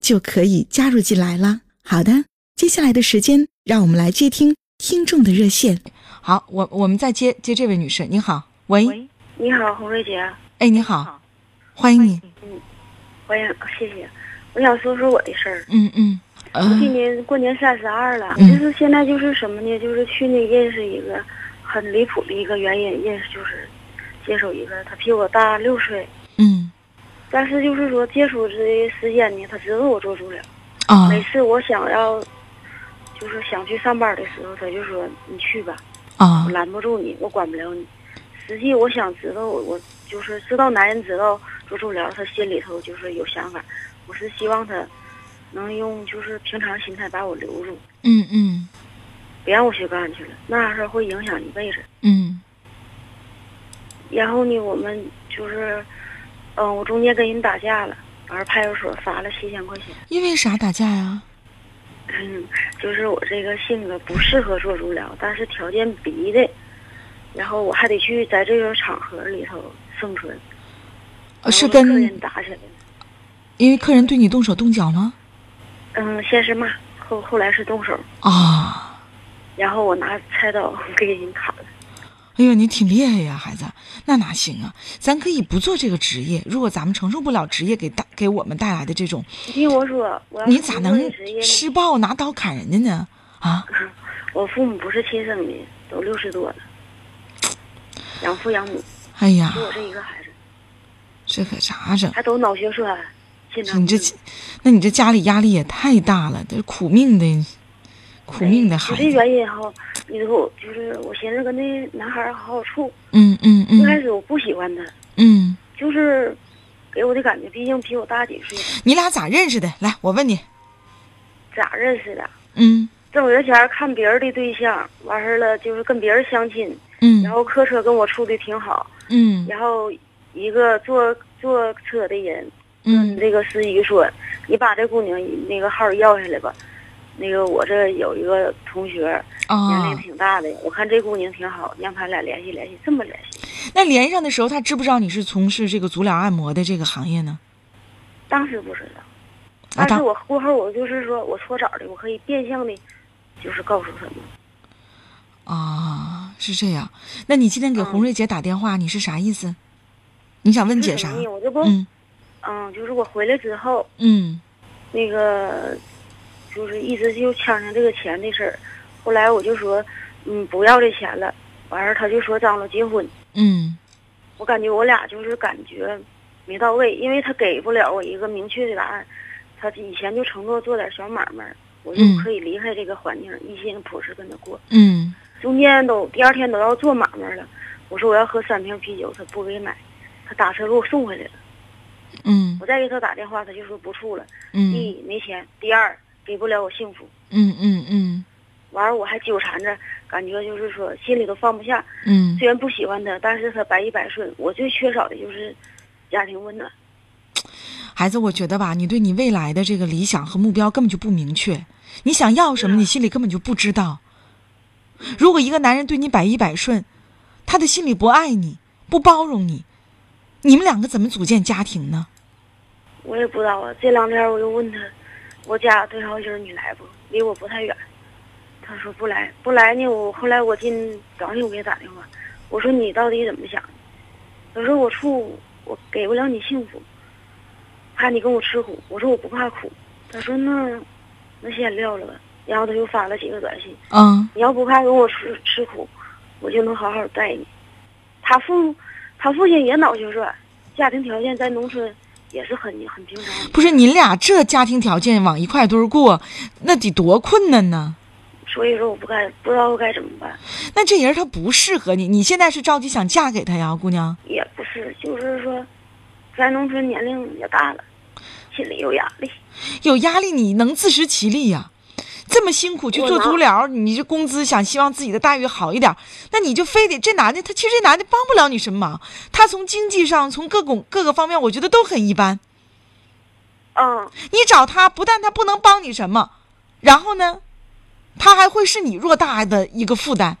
就可以加入进来了。好的，接下来的时间，让我们来接听听众的热线。好，我我们再接接这位女士，你好，喂，你好，红瑞姐。哎，你好，欢迎你。嗯，欢迎，谢谢。我想说说我的事儿。嗯嗯。我今年过年三十二了，就是现在就是什么呢？就是去年认识一个。很离谱的一个原因，认识就是接手一个，他比我大六岁。嗯。但是就是说接触这时间呢，他知道我做足疗。啊。每次我想要，就是想去上班的时候，他就说你去吧。啊。我拦不住你，我管不了你。实际我想知道，我我就是知道男人知道做足疗，他心里头就是有想法。我是希望他能用就是平常心态把我留住。嗯嗯。别让我去干去了，那样事会影响一辈子。嗯。然后呢，我们就是，嗯，我中间跟人打架了，完派出所罚了七千块钱。因为啥打架呀？嗯，就是我这个性格不适合做足疗，但是条件逼的，然后我还得去在这个场合里头生存。是跟客人打起来因为客人对你动手动脚吗？嗯，先是骂，后后来是动手。啊。然后我拿菜刀 给人砍了。哎呦，你挺厉害呀，孩子，那哪行啊？咱可以不做这个职业，如果咱们承受不了职业给带给我们带来的这种，你听我说，你咋能施暴拿刀砍人家呢？啊！我父母不是亲生的，都六十多了，养父养母。哎呀，就我这一个孩子，这可咋整？还都脑血栓，你这，那你这家里压力也太大了，这苦命的。苦命的孩子。这原因哈，你说就是我寻思跟那男孩好好处。嗯嗯嗯。一开始我不喜欢他。嗯。就是给我的感觉，毕竟比我大几岁。你俩咋认识的？来，我问你。咋认识的？嗯。挣着钱看别人的对象，完事了就是跟别人相亲。嗯。然后客车跟我处的挺好。嗯。然后一个坐坐车的人嗯，那个司机说：“你把这姑娘那个号要下来吧。”那个我这有一个同学，年龄挺大的，我看这姑娘挺好，让他俩联系联系，这么联系。那连上的时候，他知不知道你是从事这个足疗按摩的这个行业呢？当时不知道，但是我过后我就是说我搓澡的，我可以变相的，就是告诉他们。啊，是这样。那你今天给红瑞姐打电话，你是啥意思？你想问姐啥？我这不，嗯，就是我回来之后，嗯，那个。就是一直就呛呛这个钱的事儿，后来我就说，嗯，不要这钱了。完事儿他就说张罗结婚。嗯，我感觉我俩就是感觉没到位，因为他给不了我一个明确的答案。他以前就承诺做点小买卖，我就可以离开这个环境，一心朴实跟他过。嗯，中间都第二天都要做买卖了，我说我要喝三瓶啤酒，他不给买，他打车给我送回来了。嗯，我再给他打电话，他就说不处了。嗯，第一没钱，第二。给不了我幸福，嗯嗯嗯，完了我还纠缠着，感觉就是说心里都放不下，嗯，虽然不喜欢他，但是他百依百顺，我最缺少的就是家庭温暖。孩子，我觉得吧，你对你未来的这个理想和目标根本就不明确，你想要什么，你心里根本就不知道。如果一个男人对你百依百顺，他的心里不爱你，不包容你，你们两个怎么组建家庭呢？我也不知道啊，这两天我又问他。我家对好心你来不？离我不太远。他说不来，不来呢。我后来我进早上我给他打电话，我说你到底怎么想？他说我处我给不了你幸福，怕你跟我吃苦。我说我不怕苦。他说那那先撂了吧。然后他又发了几个短信，嗯，你要不怕跟我吃吃苦，我就能好好待你。他父他父亲也脑血栓，家庭条件在农村也是很很平常。不是你俩这家庭条件往一块堆过，那得多困难呢。所以说我不该不知道该怎么办。那这人他不适合你，你现在是着急想嫁给他呀，姑娘？也不是，就是说，在农村年龄也大了，心里有压力。有压力你能自食其力呀？这么辛苦去做足疗，你这工资想希望自己的待遇好一点，那你就非得这男的他其实这男的帮不了你什么忙，他从经济上从各种各个方面我觉得都很一般。嗯，你找他不但他不能帮你什么，然后呢，他还会是你偌大的一个负担。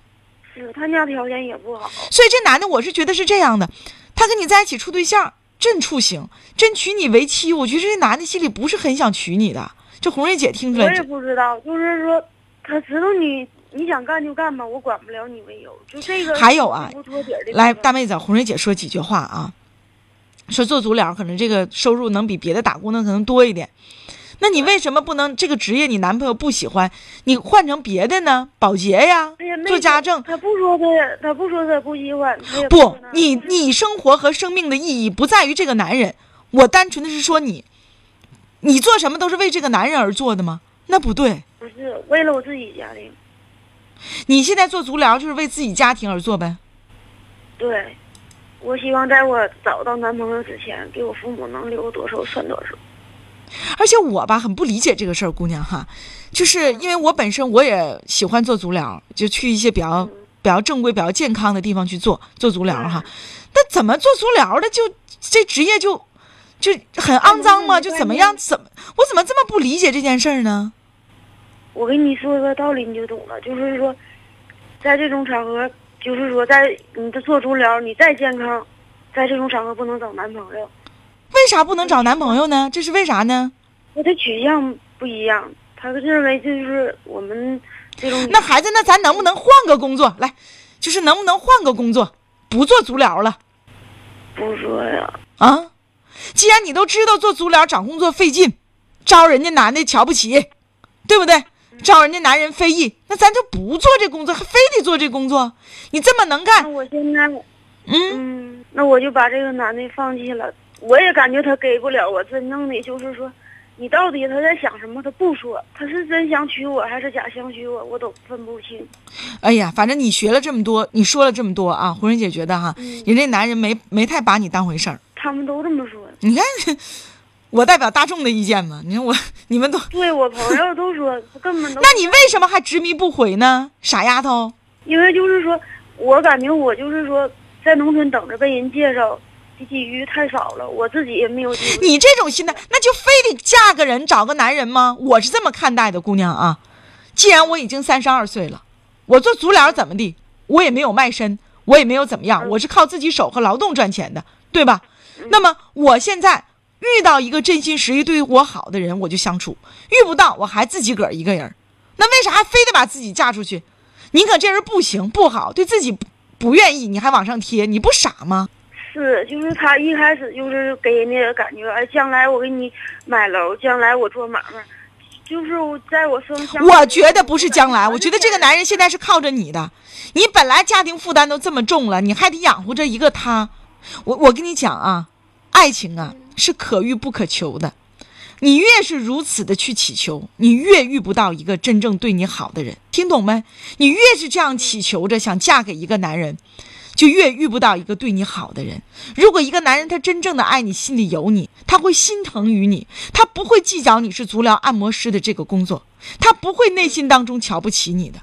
是他家条件也不好，所以这男的我是觉得是这样的，他跟你在一起处对象真处行，真娶你为妻，我觉得这男的心里不是很想娶你的。这红瑞姐听出来，我也不知道，就是说，他知道你你想干就干吧，我管不了你没有，就这个。还有啊，来大妹子，红瑞姐说几句话啊，说做足疗可能这个收入能比别的打工的可能多一点，那你为什么不能这个职业你男朋友不喜欢，你换成别的呢？保洁呀，做家政。他不说他，他不说他不喜欢。不，你你生活和生命的意义不在于这个男人，我单纯的是说你。你做什么都是为这个男人而做的吗？那不对，不是为了我自己家庭。你现在做足疗就是为自己家庭而做呗？对，我希望在我找到男朋友之前，给我父母能留多少算多少。而且我吧，很不理解这个事儿，姑娘哈，就是因为我本身我也喜欢做足疗，就去一些比较比较正规、比较健康的地方去做做足疗哈。那怎么做足疗的就这职业就？就很肮脏吗？就怎么样？怎么我怎么这么不理解这件事儿呢？我跟你说个道理，你就懂了。就是说，在这种场合，就是说，在你的做足疗，你再健康，在这种场合不能找男朋友。为啥不能找男朋友呢？这是为啥呢？我的取向不一样，他认为就是我们这种。那孩子，那咱能不能换个工作？来，就是能不能换个工作，不做足疗了？不做呀。啊？既然你都知道做足疗找工作费劲，招人家男的瞧不起，对不对？招人家男人非议，那咱就不做这工作，还非得做这工作？你这么能干，那我现在，嗯，那我就把这个男的放弃了。我也感觉他给不了我真正的，就是说，你到底他在想什么？他不说，他是真想娶我还是假想娶我，我都分不清。哎呀，反正你学了这么多，你说了这么多啊，胡人姐觉得哈，人家男人没没太把你当回事儿。他们都这么说。你看，我代表大众的意见嘛？你看我，你们都对我朋友都说根本都。那你为什么还执迷不悔呢，傻丫头？因为就是说，我感觉我就是说，在农村等着被人介绍的机遇太少了，我自己也没有。你这种心态，那就非得嫁个人，找个男人吗？我是这么看待的，姑娘啊。既然我已经三十二岁了，我做足疗怎么的？我也没有卖身，我也没有怎么样，我是靠自己手和劳动赚钱的，对吧？那么我现在遇到一个真心实意对我好的人，我就相处；遇不到，我还自己个儿一个人。那为啥还非得把自己嫁出去？你可这人不行不好，对自己不不愿意，你还往上贴，你不傻吗？是，就是他一开始就是给人家感觉，哎，将来我给你买楼，将来我做买卖，就是在我生下。我觉得不是将来，我觉得这个男人现在是靠着你的。你本来家庭负担都这么重了，你还得养活着一个他。我我跟你讲啊，爱情啊是可遇不可求的，你越是如此的去祈求，你越遇不到一个真正对你好的人，听懂没？你越是这样祈求着想嫁给一个男人，就越遇不到一个对你好的人。如果一个男人他真正的爱你，心里有你，他会心疼于你，他不会计较你是足疗按摩师的这个工作，他不会内心当中瞧不起你的。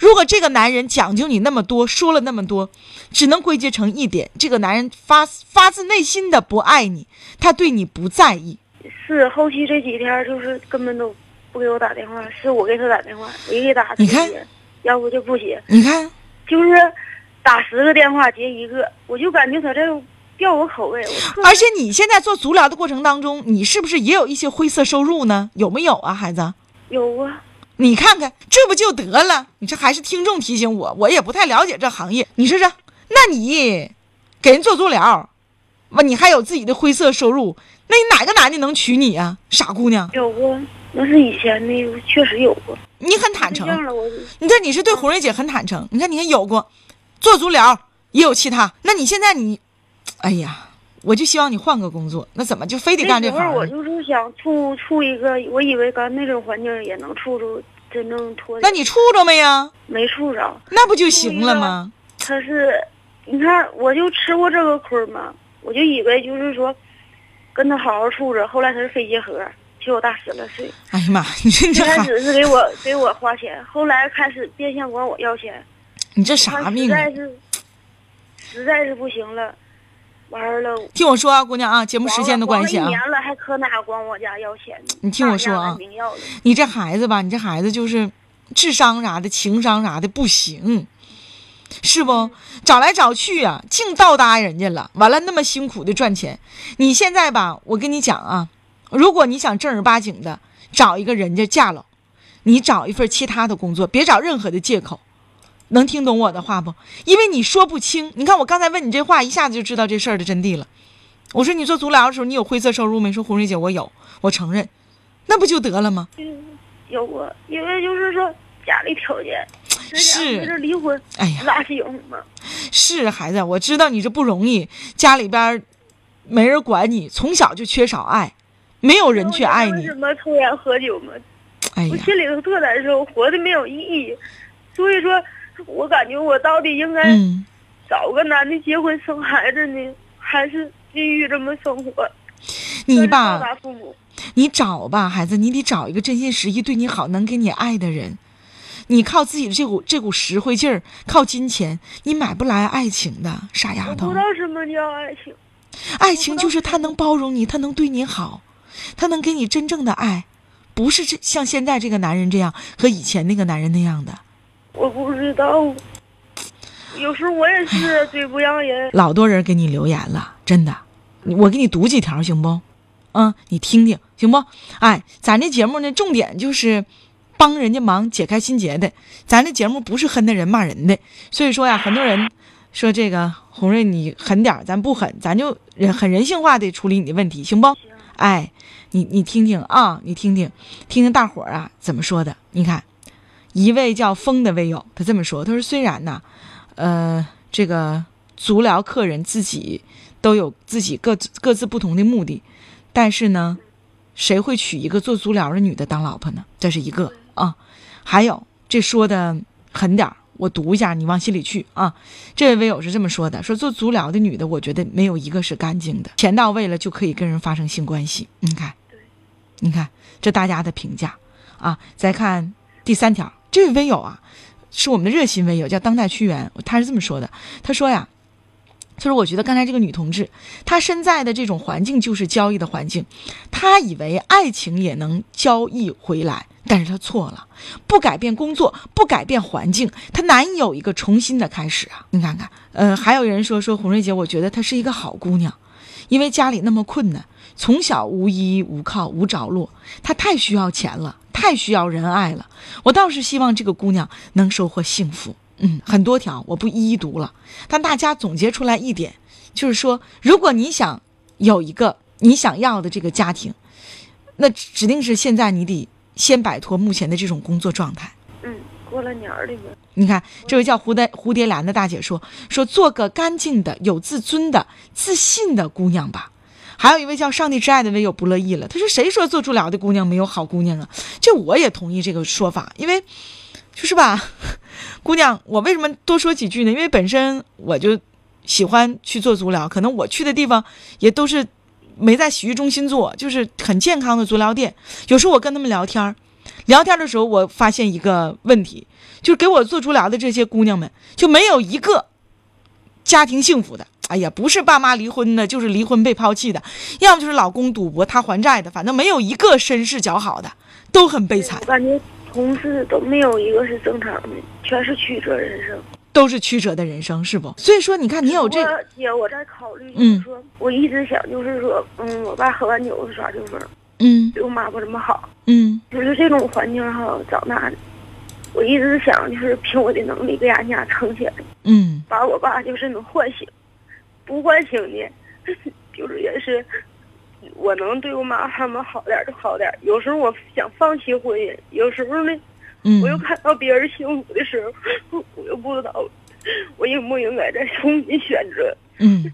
如果这个男人讲究你那么多，说了那么多，只能归结成一点：这个男人发发自内心的不爱你，他对你不在意。是后期这几天就是根本都不给我打电话，是我给他打电话，我一给打，你看，要不就不接。你看，就是打十个电话接一个，我就感觉他这吊我口味。而且你现在做足疗的过程当中，你是不是也有一些灰色收入呢？有没有啊，孩子？有啊。你看看，这不就得了？你这还是听众提醒我，我也不太了解这行业。你说说，那你给人做足疗，完你还有自己的灰色收入，那你哪个男的能娶你啊？傻姑娘，有过，那是以前的，确实有过。你很坦诚，你看你是对红瑞姐很坦诚。你看，你看有过，做足疗也有其他。那你现在你，哎呀，我就希望你换个工作。那怎么就非得干这行？我就是想处处一个，我以为干那种环境也能处着真正脱。那你处着没呀？没处着。那不就行了吗？他是，你看，我就吃过这个亏嘛，我就以为就是说，跟他好好处着。后来他是肺结核。比我大十来岁。哎呀妈！你这这开始是给我给我花钱，后来开始变相管我要钱。你这啥命啊？实在是，实在是不行了，完了。听我说啊，姑娘啊，节目时间的关系啊。一年了，还可哪管我家要钱呢？你听我说啊，你这孩子吧，你这孩子就是智商啥的、情商啥的不行，是不？找来找去啊，净倒搭人家了。完了，那么辛苦的赚钱，你现在吧，我跟你讲啊。如果你想正儿八经的找一个人家嫁了，你找一份其他的工作，别找任何的借口，能听懂我的话不？因为你说不清。你看我刚才问你这话，一下子就知道这事儿的真谛了。我说你做足疗的时候，你有灰色收入没？说红瑞姐，我有，我承认，那不就得了吗？有过，因为就是说家里条件是离婚，哎呀，拉行吗？是孩子，我知道你这不容易，家里边没人管你，从小就缺少爱。没有人去爱你。什么抽烟喝酒吗？哎我心里头特难受，活的没有意义。所以说，我感觉我到底应该找个男的结婚生孩子呢，还是继续这么生活？你吧，你找吧，孩子，你得找一个真心实意对你好、能给你爱的人。你靠自己的这股这股实惠劲儿，靠金钱，你买不来爱情的，傻丫头。不知道什么叫爱情。爱情就是他能包容你，他能对你好。他能给你真正的爱，不是这像现在这个男人这样和以前那个男人那样的。我不知道，有时候我也是嘴不让人。老多人给你留言了，真的，我给你读几条行不？嗯，你听听行不？哎，咱这节目呢，重点就是帮人家忙解开心结的。咱这节目不是恨的人骂人的，所以说呀，很多人说这个红瑞你狠点咱不狠，咱就人很人性化的处理你的问题，行不？哎。你你听听啊，你听听，听听大伙儿啊怎么说的？你看，一位叫风的微友，他这么说：“他说虽然呢，呃，这个足疗客人自己都有自己各各自不同的目的，但是呢，谁会娶一个做足疗的女的当老婆呢？这是一个啊。还有这说的狠点儿。”我读一下，你往心里去啊！这位微友是这么说的：说做足疗的女的，我觉得没有一个是干净的，钱到位了就可以跟人发生性关系。你看，你看这大家的评价啊！再看第三条，这位微友啊，是我们的热心微友，叫当代屈原，他是这么说的：他说呀。就是我觉得刚才这个女同志，她身在的这种环境就是交易的环境，她以为爱情也能交易回来，但是她错了。不改变工作，不改变环境，她难以有一个重新的开始啊！你看看，呃，还有人说说红瑞姐，我觉得她是一个好姑娘，因为家里那么困难，从小无依无靠无着落，她太需要钱了，太需要人爱了。我倒是希望这个姑娘能收获幸福。嗯，很多条我不一一读了，但大家总结出来一点，就是说，如果你想有一个你想要的这个家庭，那指定是现在你得先摆脱目前的这种工作状态。嗯，过了年儿的你看，这位叫蝴蝶蝴蝶兰的大姐说说做个干净的、有自尊的、自信的姑娘吧。还有一位叫上帝之爱的微友不乐意了，他说：“谁说做足疗的姑娘没有好姑娘啊？”这我也同意这个说法，因为。就是吧，姑娘，我为什么多说几句呢？因为本身我就喜欢去做足疗，可能我去的地方也都是没在洗浴中心做，就是很健康的足疗店。有时候我跟他们聊天聊天的时候我发现一个问题，就是给我做足疗的这些姑娘们就没有一个家庭幸福的。哎呀，不是爸妈离婚的，就是离婚被抛弃的，要么就是老公赌博他还债的，反正没有一个身世较好的，都很悲惨。我感觉。同事都没有一个是正常的，全是曲折人生，都是曲折的人生，是不？所以说，你看你有这姐，我在考虑，就是说，我一直想，就是说，嗯，我爸喝完酒耍酒疯，嗯，对我妈不怎么好，嗯，就是这种环境哈长大的，我一直想，就是凭我的能力给俺家撑起来，嗯，把我爸就是能唤醒，不唤醒的，就是也是我能对我妈他们好点就好点。有时候我想放弃婚姻，有时候呢，我又看到别人幸福的时候，我又不知道我应不应该再重新选择。嗯，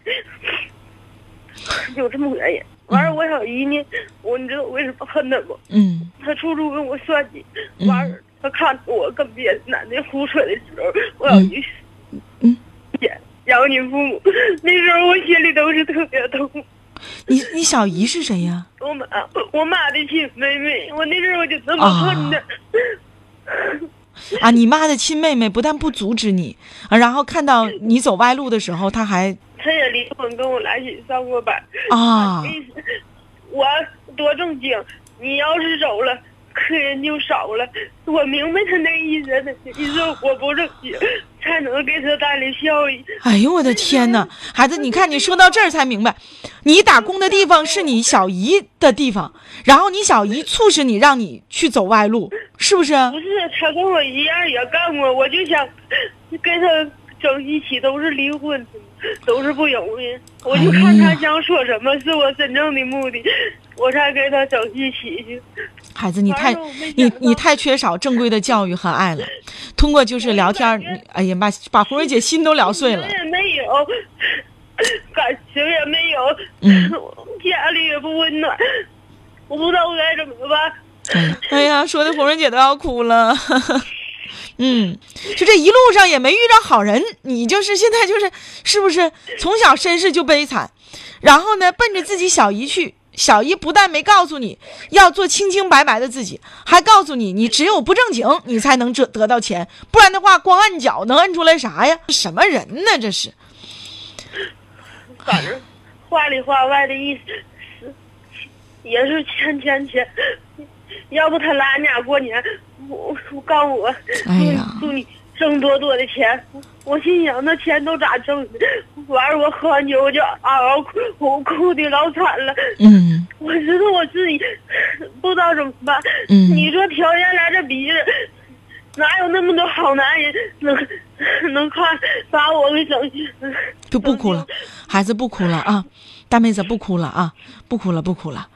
就这么个原因。完了，我小姨呢，我你知道我为什么恨她不？嗯，她处处跟我算计。完了，她看我跟别的男的胡扯的时候，我小姨，嗯，养你父母，那时候我心里都是特别痛。你你小姨是谁呀？我妈，我妈的亲妹妹。我那时候我就这么恨她。啊，你妈的亲妹妹不但不阻止你，然后看到你走歪路的时候，她还。她也离婚，跟我来一起上过班。啊，我多正经，你要是走了，客人就少了。我明白他那意思，意思我不挣钱，才能给他带来效益。哎呦我的天哪，孩子，你看你说到这儿才明白，你打工的地方是你小姨的地方，然后你小姨促使你让你去走歪路，是不是？不是，他跟我一样也干过，我就想跟他整一起，都是离婚。都是不容易，我就看他想说什么，是我真正的目的，我才跟他整一起去。孩子，你太你你太缺少正规的教育和爱了。通过就是聊天，哎呀，把把红瑞姐心都聊碎了。也没有，感情也没有，家里也不温暖，我不知道我该怎么办。哎呀，说的红瑞姐都要哭了。嗯，就这一路上也没遇着好人，你就是现在就是是不是从小身世就悲惨，然后呢奔着自己小姨去，小姨不但没告诉你要做清清白白的自己，还告诉你你只有不正经你才能这得到钱，不然的话光按脚能按出来啥呀？什么人呢这是？反正话里话外的意思是也是钱钱钱，要不他来俺家过年。我我告诉我，祝你挣多多的钱。我心想那钱都咋挣的？完了我喝完酒我就嗷嗷哭，我哭的老惨了。嗯，我知道我自己不知道怎么办。嗯，你说条件来这比着，哪有那么多好男人能能看把我给整？就不哭了，孩子不哭了啊，大妹子不哭了啊，不哭了不哭了，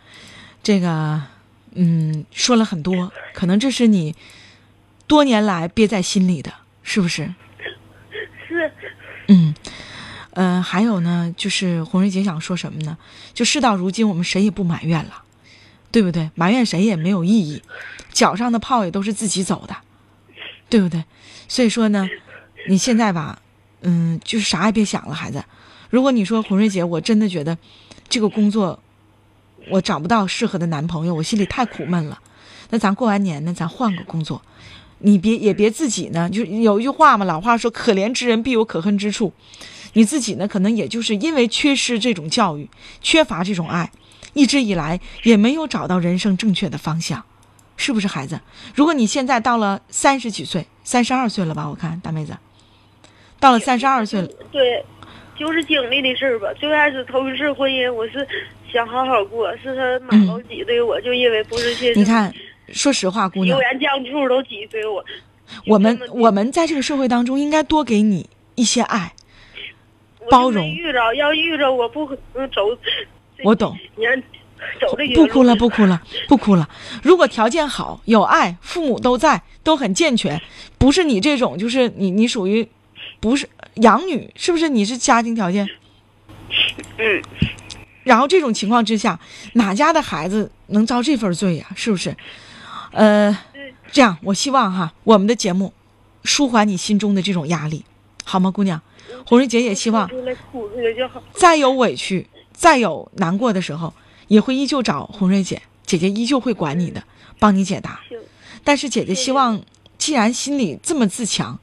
这个。嗯，说了很多，可能这是你多年来憋在心里的，是不是？是。嗯，呃，还有呢，就是红瑞姐想说什么呢？就事到如今，我们谁也不埋怨了，对不对？埋怨谁也没有意义，脚上的泡也都是自己走的，对不对？所以说呢，你现在吧，嗯，就是啥也别想了，孩子。如果你说红瑞姐，我真的觉得这个工作。我找不到适合的男朋友，我心里太苦闷了。那咱过完年呢，咱换个工作。你别也别自己呢，就有一句话嘛，老话说“可怜之人必有可恨之处”。你自己呢，可能也就是因为缺失这种教育，缺乏这种爱，一直以来也没有找到人生正确的方向，是不是孩子？如果你现在到了三十几岁，三十二岁了吧？我看大妹子，到了三十二岁了。对，就是经历的事儿吧。最开始头一次婚姻，我是。想好好过，是他马老挤兑我，就因为不是现你看，说实话，姑娘，油盐酱醋都挤兑我。我们我们在这个社会当中，应该多给你一些爱，包容。遇着要遇着，我不嗯走。我懂。你走这不哭了，不哭了，不哭了。如果条件好，有爱，父母都在，都很健全，不是你这种，就是你你属于，不是养女，是不是？你是家庭条件。嗯。然后这种情况之下，哪家的孩子能遭这份罪呀？是不是？呃，这样，我希望哈，我们的节目舒缓你心中的这种压力，好吗，姑娘？红瑞姐也希望，再有委屈、再有难过的时候，也会依旧找红瑞姐，姐姐依旧会管你的，帮你解答。但是姐姐希望，既然心里这么自强，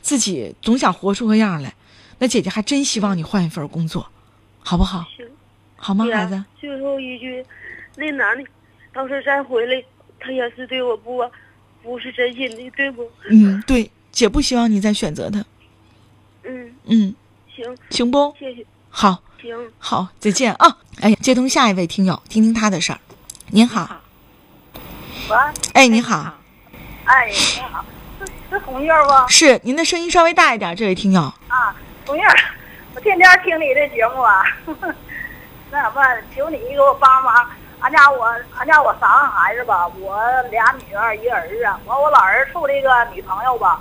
自己总想活出个样来，那姐姐还真希望你换一份工作，好不好？好吗，孩子？最后一句，那男的，要是再回来，他也是对我不，不是真心的，对不？嗯，对，姐不希望你再选择他。嗯嗯，行行不？谢谢。好，行好，再见啊！哎，接通下一位听友，听听他的事儿。您好。喂。哎，你好。哎，你好，是是红月不？是，您的声音稍微大一点，这位听友。啊，红月，我天天听你的节目啊。那什么，求你给我帮忙。俺家我俺家我三个孩子吧，我俩女儿一儿子。完我老儿处了一个女朋友吧，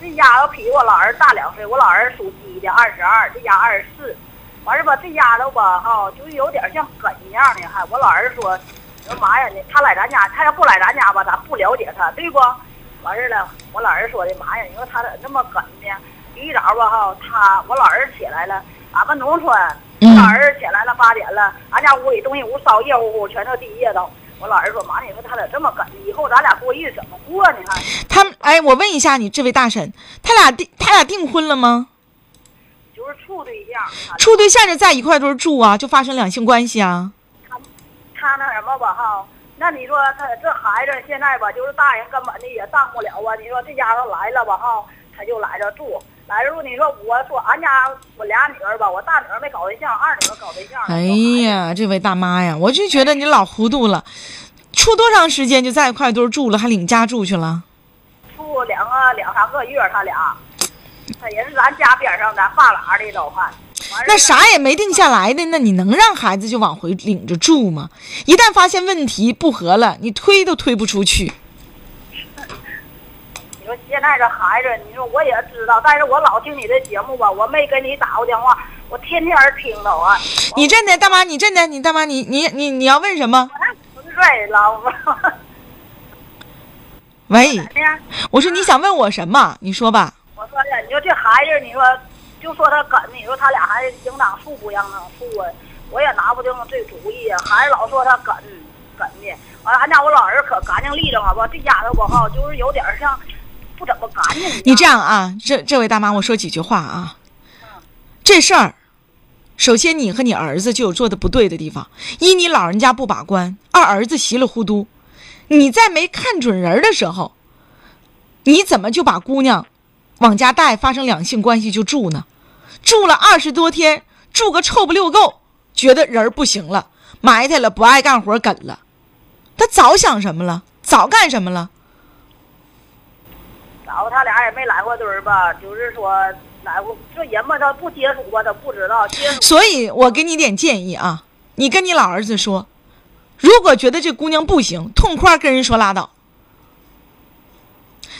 这丫头比我老儿大两岁。我老儿属鸡的，二十二，这家二十四。完事吧，这丫头吧哈，就有点像梗一样的。还我老儿说，说妈呀，你他来咱家，他要不来咱家吧，咱不了解他，对不？完事了，我老儿说的妈呀，你说他咋那么梗呢？一早吧哈，他我老儿起来了，俺们农村。我老儿起来了，八点了，俺家屋里东西屋烧热乎乎，全都地热都。我老儿说：“妈，你说他咋这么干？以后咱俩过日子怎么过呢？”还他哎，我问一下你这位大婶，他俩订他俩订婚了吗？就是处对象。处对象就在一块堆住啊，就发生两性关系啊？他他那什么吧哈？那你说他这孩子现在吧，就是大人根本的也当不了啊。你说这家伙来了吧哈，他就来这住。来如你说我说俺家我俩女儿吧，我大女儿没搞对象，二女儿搞对象。哎呀，这位大妈呀，我就觉得你老糊涂了，处多长时间就在一块堆住了，还领家住去了？处两个两三个月，他俩，他也是咱家边上咱发廊的老汉。那啥也没定下来的，那你能让孩子就往回领着住吗？一旦发现问题不合了，你推都推不出去。你说现在这孩子，你说我也知道，但是我老听你的节目吧，我没给你打过电话，我天天听着啊。你真的大妈，你真的你大妈，你你你你要问什么？对，老婆。喂，我说你想问我什么？你说吧。我说的，你说这孩子，你说就说他梗，你说他俩还应当处不应当处啊？我也拿不定这主意啊。孩子老说他梗梗的，完了俺家我老儿可干净利落了吧？这丫头不好，就是有点像。不怎么干净。你这样啊，这这位大妈，我说几句话啊。这事儿，首先你和你儿子就有做的不对的地方：一，你老人家不把关；二，儿子稀里糊涂。你在没看准人的时候，你怎么就把姑娘往家带，发生两性关系就住呢？住了二十多天，住个臭不溜够，觉得人不行了，埋汰了，不爱干活，梗了。他早想什么了？早干什么了？然后他俩也没来过堆儿吧，就是说来过这人嘛，他不接触过，他不知道接触。所以我给你点建议啊，你跟你老儿子说，如果觉得这姑娘不行，痛快跟人说拉倒。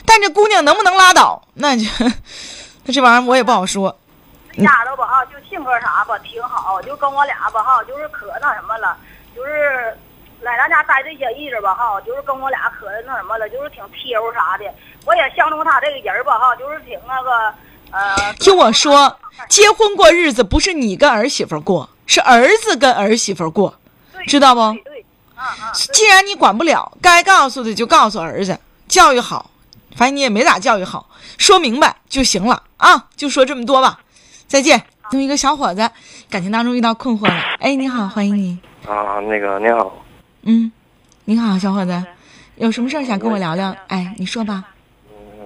但这姑娘能不能拉倒，那就那这玩意儿我也不好说。这丫头吧哈，就性格啥吧挺好，就跟我俩吧哈，就是可那什么了，就是来咱家待这些日子吧哈，就是跟我俩可那什么了，就是挺贴乎啥的。我也相中他这个人吧，哈，就是挺那个，呃。听我说，结婚过日子不是你跟儿媳妇过，是儿子跟儿媳妇过，知道不？对，既然你管不了，该告诉的就告诉儿子，教育好，反正你也没咋教育好，说明白就行了啊，就说这么多吧，再见。这么一个小伙子，感情当中遇到困惑了，哎，你好，欢迎你。啊，那个你好。嗯，你好，小伙子，有什么事儿想跟我聊聊？哎，你说吧。嗯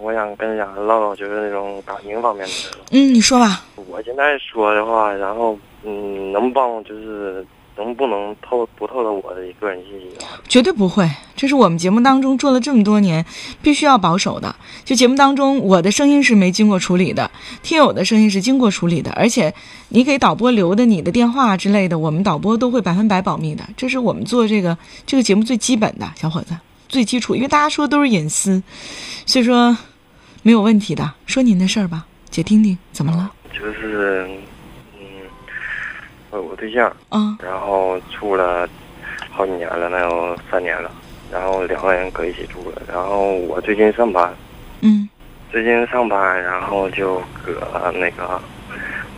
我想跟家唠唠，就是那种感情方面的。嗯，你说吧。我现在说的话，然后嗯，能帮就是能不能透不透露我的个人信息啊？绝对不会，这是我们节目当中做了这么多年，必须要保守的。就节目当中，我的声音是没经过处理的，听友的声音是经过处理的，而且你给导播留的你的电话之类的，我们导播都会百分百保密的。这是我们做这个这个节目最基本的，小伙子。最基础，因为大家说都是隐私，所以说没有问题的。说您的事儿吧，姐听听，怎么了？就是，嗯，我有个对象，嗯，然后处了好几年了，那有三年了，然后两个人搁一起住了。然后我最近上班，嗯，最近上班，然后就搁那个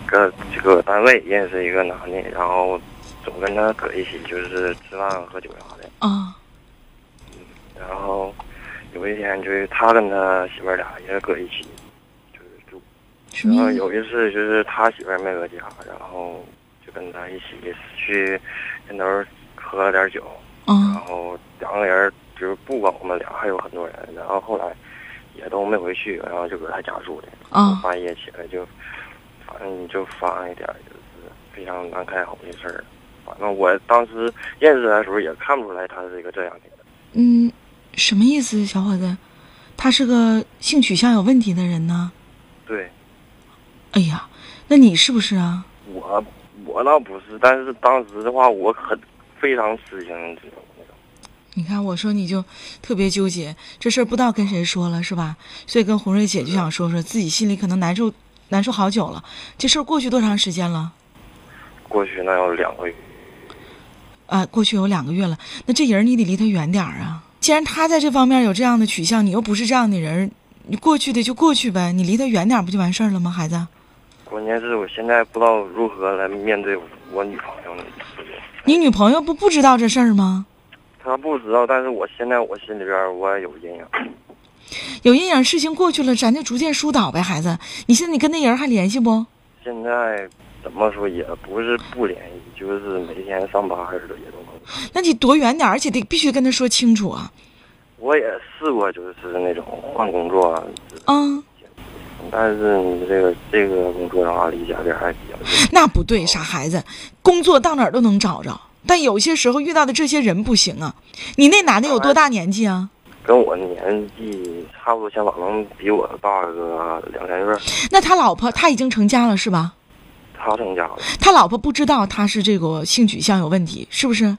搁这个单位认识一个男的，然后总跟他搁一起，就是吃饭喝酒啥的。啊。然后有一天，就是他跟他媳妇儿俩也搁一起，就是住。然后有一次，就是他媳妇儿没搁家，然后就跟他一起去人头喝了点酒。嗯然后两个人就是不光我们俩，还有很多人。然后后来也都没回去，然后就搁他家住的。半夜起来就，反正就发生一点就是非常难开口的事儿。反正我当时认识他的时候也看不出来他是一个这样的人。嗯。什么意思，小伙子？他是个性取向有问题的人呢。对。哎呀，那你是不是啊？我我我倒不是，但是当时的话，我很非常吃惊，知道吗？你看，我说你就特别纠结，这事儿不知道跟谁说了，是吧？所以跟红瑞姐就想说说自己心里可能难受，难受好久了。这事儿过去多长时间了？过去那有两个月。啊，过去有两个月了。那这人你得离他远点儿啊！既然他在这方面有这样的取向，你又不是这样的人，你过去的就过去呗，你离他远点不就完事儿了吗，孩子？关键是我现在不知道如何来面对我女朋友呢。你女朋友不不知道这事儿吗？她不知道，但是我现在我心里边我也有阴影。有阴影，事情过去了，咱就逐渐疏导呗，孩子。你现在你跟那人还联系不？现在怎么说也不是不联系，就是每天上班似的也都能。那你躲远点，而且得必须跟他说清楚啊。我也试过，就是那种换工作。嗯。但是你这个这个工作的话，离家这还比较那不对，傻孩子，工作到哪儿都能找着，但有些时候遇到的这些人不行啊。你那男的有多大年纪啊？跟我年纪差不多，相仿，能比我大个两三岁。那他老婆他已经成家了是吧？他成家了。他老婆不知道他是这个性取向有问题，是不是？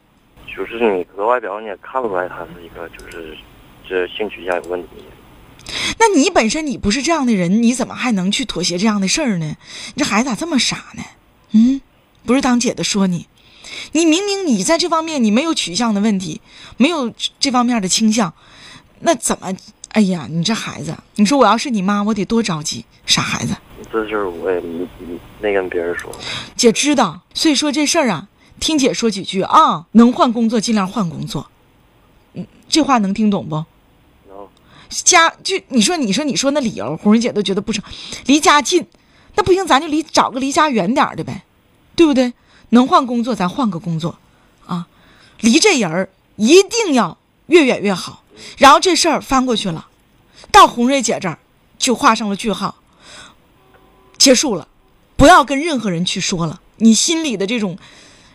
就是你搁外表你也看不出来他是一个就是这性取向有问题。那你本身你不是这样的人，你怎么还能去妥协这样的事儿呢？你这孩子咋这么傻呢？嗯，不是当姐的说你，你明明你在这方面你没有取向的问题，没有这方面的倾向，那怎么？哎呀，你这孩子，你说我要是你妈，我得多着急，傻孩子。这事儿我也没没跟别人说。姐知道，所以说这事儿啊，听姐说几句啊，能换工作尽量换工作。嗯，这话能听懂不？家就你说你说你说那理由，红瑞姐都觉得不成，离家近，那不行，咱就离找个离家远点的呗，对不对？能换工作咱换个工作，啊，离这人儿一定要越远越好。然后这事儿翻过去了，到红瑞姐这儿就画上了句号，结束了，不要跟任何人去说了，你心里的这种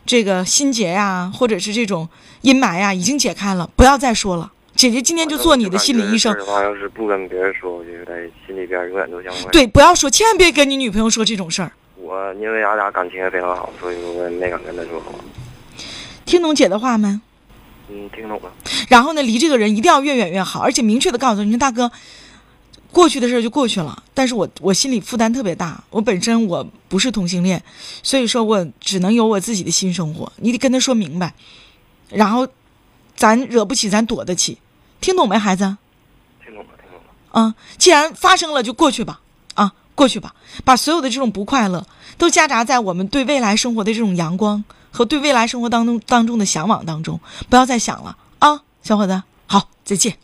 这个心结呀，或者是这种阴霾呀，已经解开了，不要再说了。姐姐今天就做你的心理医生。要是不跟别人说，我就在心里边永远都像对，不要说，千万别跟你女朋友说这种事儿。我因为俺俩感情也非常好，所以我没敢跟她说。听懂姐的话没？嗯，听懂了。然后呢，离这个人一定要越远越好，而且明确的告诉你说，大哥，过去的事就过去了。但是我我心里负担特别大，我本身我不是同性恋，所以说我只能有我自己的新生活。你得跟他说明白，然后咱惹不起，咱躲得起。听懂没，孩子？听懂了，听懂了。啊，既然发生了，就过去吧。啊，过去吧，把所有的这种不快乐都夹杂在我们对未来生活的这种阳光和对未来生活当中当中的向往当中，不要再想了啊，小伙子。好，再见。